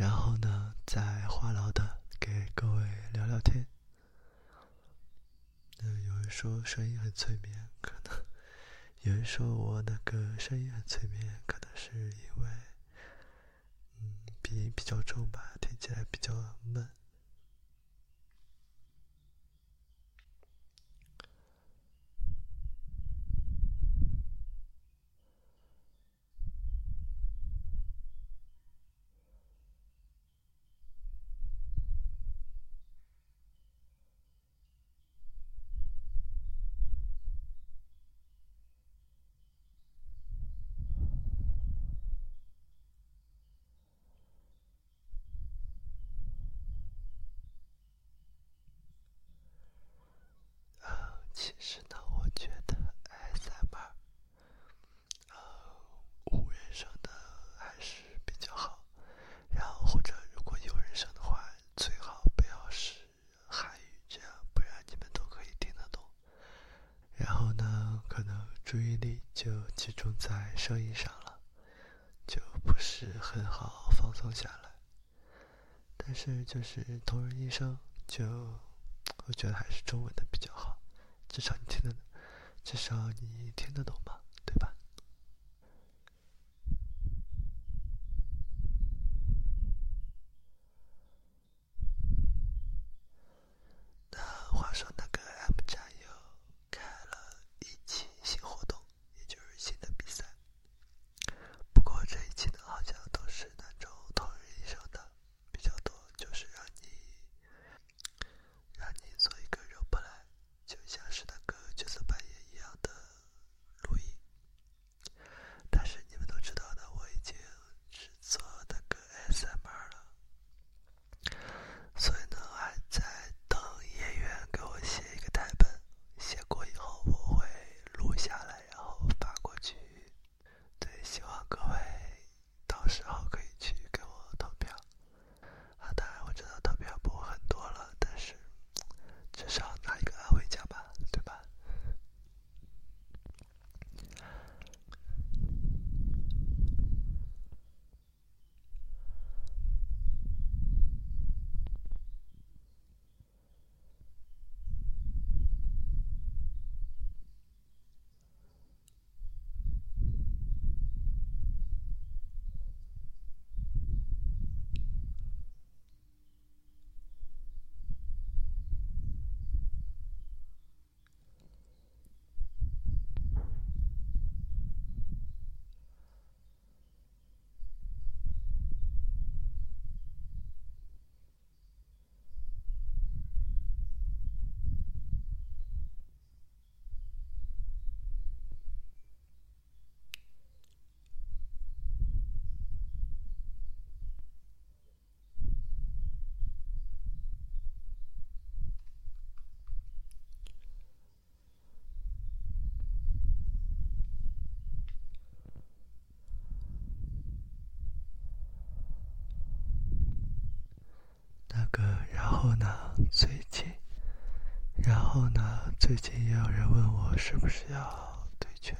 然后呢，在话痨的给各位聊聊天。嗯，有人说声音很催眠，可能有人说我那个声音很催眠，可能是因为嗯鼻音比较重吧，听起来比较闷。注意力就集中在声音上了，就不是很好放松下来。但是就是同人医生，就我觉得还是中文的比较好，至少你听得，至少你听得懂吧。哥然后呢最近然后呢最近也有人问我是不是要退群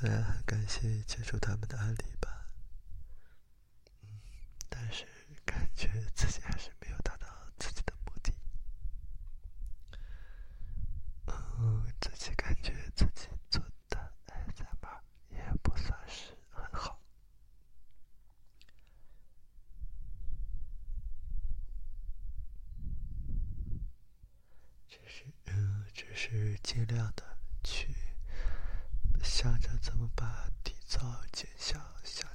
虽然很感谢接受他们的案例吧，嗯，但是感觉自己还是没有达到自己的目的。嗯，自己感觉自己做的 SMR 也不算是很好，只是嗯，只是尽量的想着怎么把底噪减小，下